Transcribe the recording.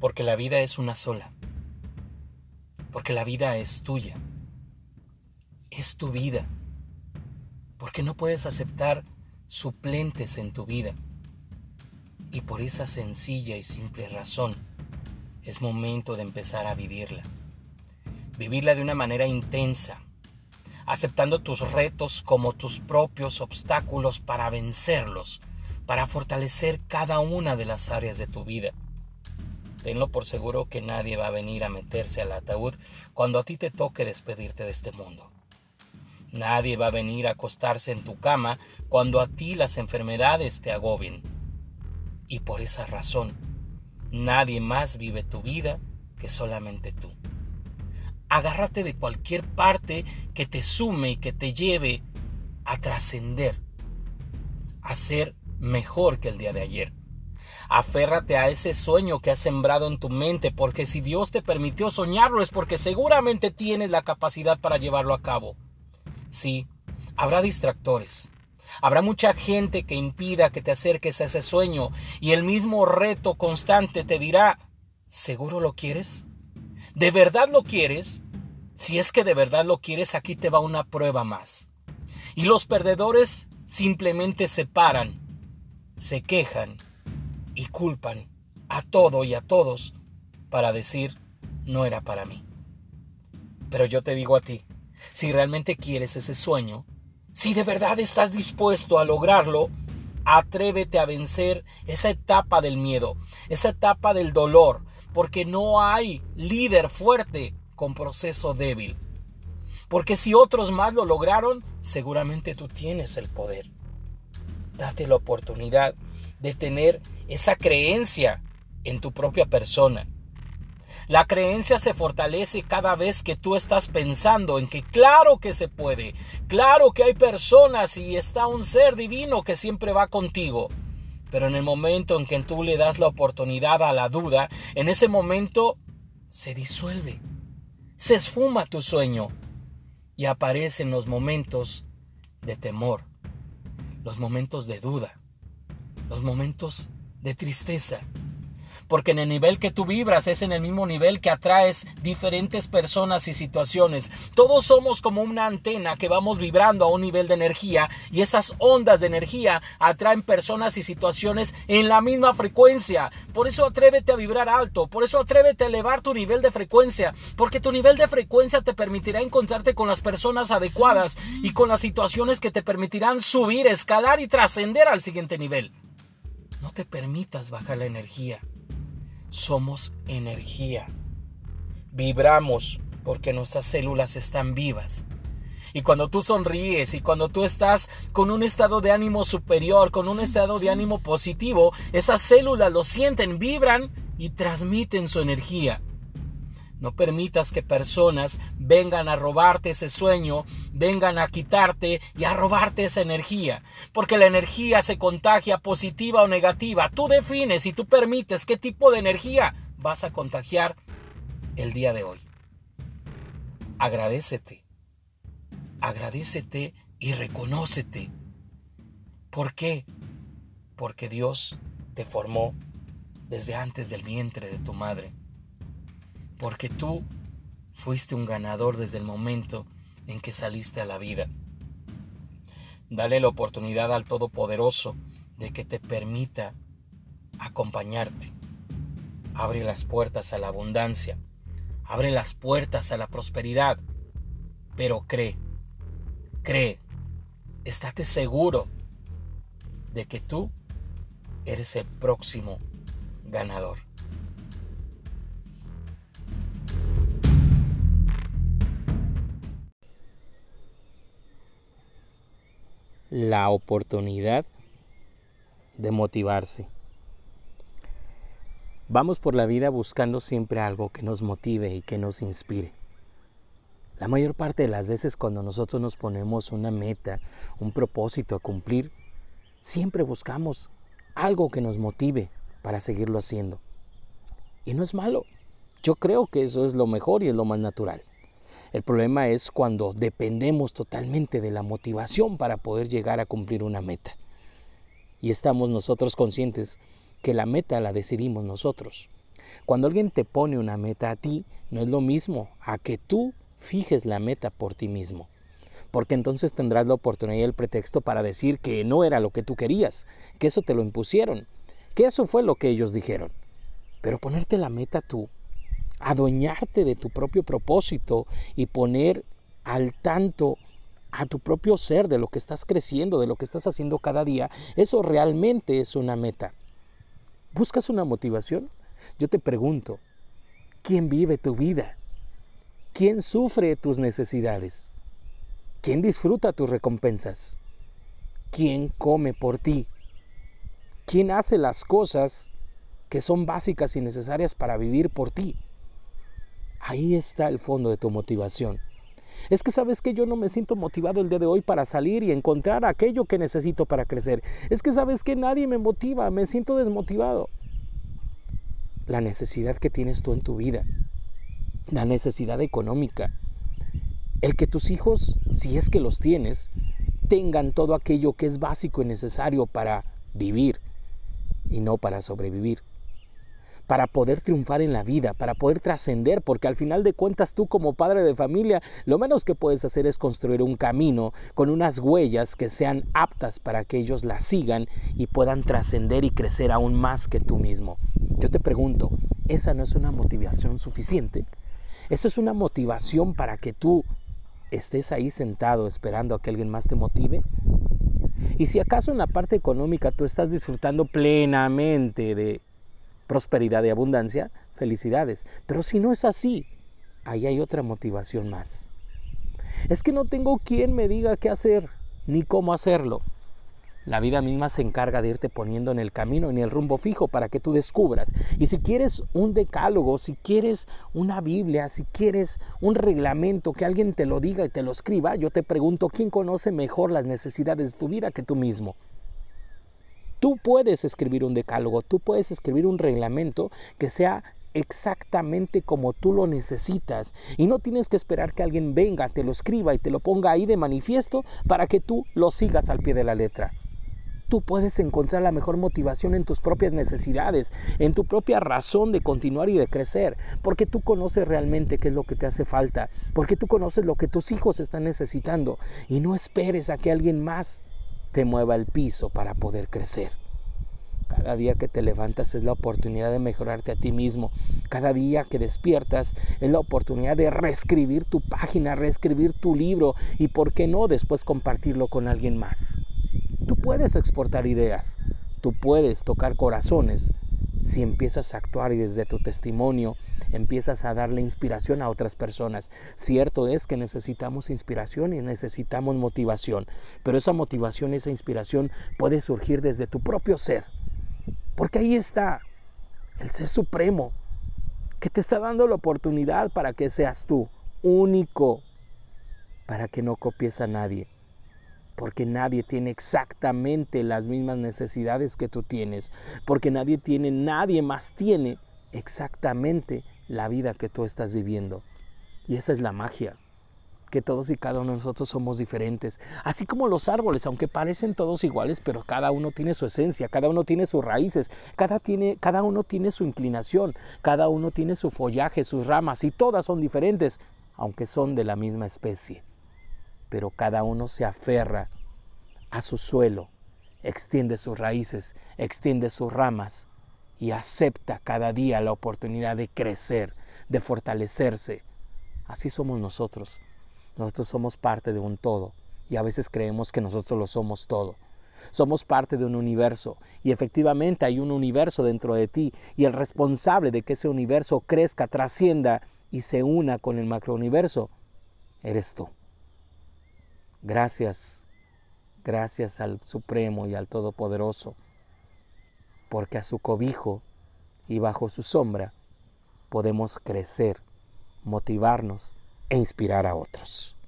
Porque la vida es una sola. Porque la vida es tuya. Es tu vida. Porque no puedes aceptar suplentes en tu vida. Y por esa sencilla y simple razón, es momento de empezar a vivirla. Vivirla de una manera intensa, aceptando tus retos como tus propios obstáculos para vencerlos, para fortalecer cada una de las áreas de tu vida. Tenlo por seguro que nadie va a venir a meterse al ataúd cuando a ti te toque despedirte de este mundo. Nadie va a venir a acostarse en tu cama cuando a ti las enfermedades te agobien. Y por esa razón, nadie más vive tu vida que solamente tú. Agárrate de cualquier parte que te sume y que te lleve a trascender, a ser mejor que el día de ayer. Aférrate a ese sueño que has sembrado en tu mente, porque si Dios te permitió soñarlo es porque seguramente tienes la capacidad para llevarlo a cabo. Sí, habrá distractores. Habrá mucha gente que impida que te acerques a ese sueño y el mismo reto constante te dirá, ¿seguro lo quieres? ¿De verdad lo quieres? Si es que de verdad lo quieres, aquí te va una prueba más. Y los perdedores simplemente se paran, se quejan y culpan a todo y a todos para decir, no era para mí. Pero yo te digo a ti, si realmente quieres ese sueño, si de verdad estás dispuesto a lograrlo, atrévete a vencer esa etapa del miedo, esa etapa del dolor, porque no hay líder fuerte con proceso débil. Porque si otros más lo lograron, seguramente tú tienes el poder. Date la oportunidad de tener esa creencia en tu propia persona. La creencia se fortalece cada vez que tú estás pensando en que claro que se puede, claro que hay personas y está un ser divino que siempre va contigo. Pero en el momento en que tú le das la oportunidad a la duda, en ese momento se disuelve, se esfuma tu sueño y aparecen los momentos de temor, los momentos de duda, los momentos de tristeza, porque en el nivel que tú vibras es en el mismo nivel que atraes diferentes personas y situaciones. Todos somos como una antena que vamos vibrando a un nivel de energía y esas ondas de energía atraen personas y situaciones en la misma frecuencia. Por eso atrévete a vibrar alto, por eso atrévete a elevar tu nivel de frecuencia, porque tu nivel de frecuencia te permitirá encontrarte con las personas adecuadas y con las situaciones que te permitirán subir, escalar y trascender al siguiente nivel. No te permitas bajar la energía somos energía. Vibramos porque nuestras células están vivas. Y cuando tú sonríes y cuando tú estás con un estado de ánimo superior, con un estado de ánimo positivo, esas células lo sienten, vibran y transmiten su energía. No permitas que personas vengan a robarte ese sueño, vengan a quitarte y a robarte esa energía. Porque la energía se contagia positiva o negativa. Tú defines y tú permites qué tipo de energía vas a contagiar el día de hoy. Agradecete. Agradecete y reconócete. ¿Por qué? Porque Dios te formó desde antes del vientre de tu madre porque tú fuiste un ganador desde el momento en que saliste a la vida. Dale la oportunidad al Todopoderoso de que te permita acompañarte. Abre las puertas a la abundancia, abre las puertas a la prosperidad, pero cree, cree, estate seguro de que tú eres el próximo ganador. La oportunidad de motivarse. Vamos por la vida buscando siempre algo que nos motive y que nos inspire. La mayor parte de las veces cuando nosotros nos ponemos una meta, un propósito a cumplir, siempre buscamos algo que nos motive para seguirlo haciendo. Y no es malo. Yo creo que eso es lo mejor y es lo más natural. El problema es cuando dependemos totalmente de la motivación para poder llegar a cumplir una meta. Y estamos nosotros conscientes que la meta la decidimos nosotros. Cuando alguien te pone una meta a ti, no es lo mismo a que tú fijes la meta por ti mismo. Porque entonces tendrás la oportunidad y el pretexto para decir que no era lo que tú querías, que eso te lo impusieron, que eso fue lo que ellos dijeron. Pero ponerte la meta tú, adueñarte de tu propio propósito y poner al tanto a tu propio ser de lo que estás creciendo, de lo que estás haciendo cada día, eso realmente es una meta. ¿Buscas una motivación? Yo te pregunto, ¿quién vive tu vida? ¿Quién sufre tus necesidades? ¿Quién disfruta tus recompensas? ¿Quién come por ti? ¿Quién hace las cosas que son básicas y necesarias para vivir por ti? Ahí está el fondo de tu motivación. Es que sabes que yo no me siento motivado el día de hoy para salir y encontrar aquello que necesito para crecer. Es que sabes que nadie me motiva, me siento desmotivado. La necesidad que tienes tú en tu vida, la necesidad económica, el que tus hijos, si es que los tienes, tengan todo aquello que es básico y necesario para vivir y no para sobrevivir para poder triunfar en la vida, para poder trascender, porque al final de cuentas tú como padre de familia, lo menos que puedes hacer es construir un camino con unas huellas que sean aptas para que ellos la sigan y puedan trascender y crecer aún más que tú mismo. Yo te pregunto, ¿esa no es una motivación suficiente? ¿Eso es una motivación para que tú estés ahí sentado esperando a que alguien más te motive? Y si acaso en la parte económica tú estás disfrutando plenamente de prosperidad y abundancia, felicidades. Pero si no es así, ahí hay otra motivación más. Es que no tengo quien me diga qué hacer ni cómo hacerlo. La vida misma se encarga de irte poniendo en el camino, en el rumbo fijo para que tú descubras. Y si quieres un decálogo, si quieres una Biblia, si quieres un reglamento, que alguien te lo diga y te lo escriba, yo te pregunto, ¿quién conoce mejor las necesidades de tu vida que tú mismo? Puedes escribir un decálogo, tú puedes escribir un reglamento que sea exactamente como tú lo necesitas y no tienes que esperar que alguien venga, te lo escriba y te lo ponga ahí de manifiesto para que tú lo sigas al pie de la letra. Tú puedes encontrar la mejor motivación en tus propias necesidades, en tu propia razón de continuar y de crecer, porque tú conoces realmente qué es lo que te hace falta, porque tú conoces lo que tus hijos están necesitando y no esperes a que alguien más te mueva el piso para poder crecer. Cada día que te levantas es la oportunidad de mejorarte a ti mismo. Cada día que despiertas es la oportunidad de reescribir tu página, reescribir tu libro y, por qué no, después compartirlo con alguien más. Tú puedes exportar ideas, tú puedes tocar corazones si empiezas a actuar y desde tu testimonio empiezas a darle inspiración a otras personas. Cierto es que necesitamos inspiración y necesitamos motivación, pero esa motivación, esa inspiración puede surgir desde tu propio ser, porque ahí está el ser supremo que te está dando la oportunidad para que seas tú, único, para que no copies a nadie porque nadie tiene exactamente las mismas necesidades que tú tienes, porque nadie tiene, nadie más tiene exactamente la vida que tú estás viviendo. Y esa es la magia, que todos y cada uno de nosotros somos diferentes, así como los árboles, aunque parecen todos iguales, pero cada uno tiene su esencia, cada uno tiene sus raíces, cada, tiene, cada uno tiene su inclinación, cada uno tiene su follaje, sus ramas, y todas son diferentes, aunque son de la misma especie pero cada uno se aferra a su suelo, extiende sus raíces, extiende sus ramas y acepta cada día la oportunidad de crecer, de fortalecerse. Así somos nosotros. Nosotros somos parte de un todo y a veces creemos que nosotros lo somos todo. Somos parte de un universo y efectivamente hay un universo dentro de ti y el responsable de que ese universo crezca, trascienda y se una con el macrouniverso eres tú. Gracias, gracias al Supremo y al Todopoderoso, porque a su cobijo y bajo su sombra podemos crecer, motivarnos e inspirar a otros.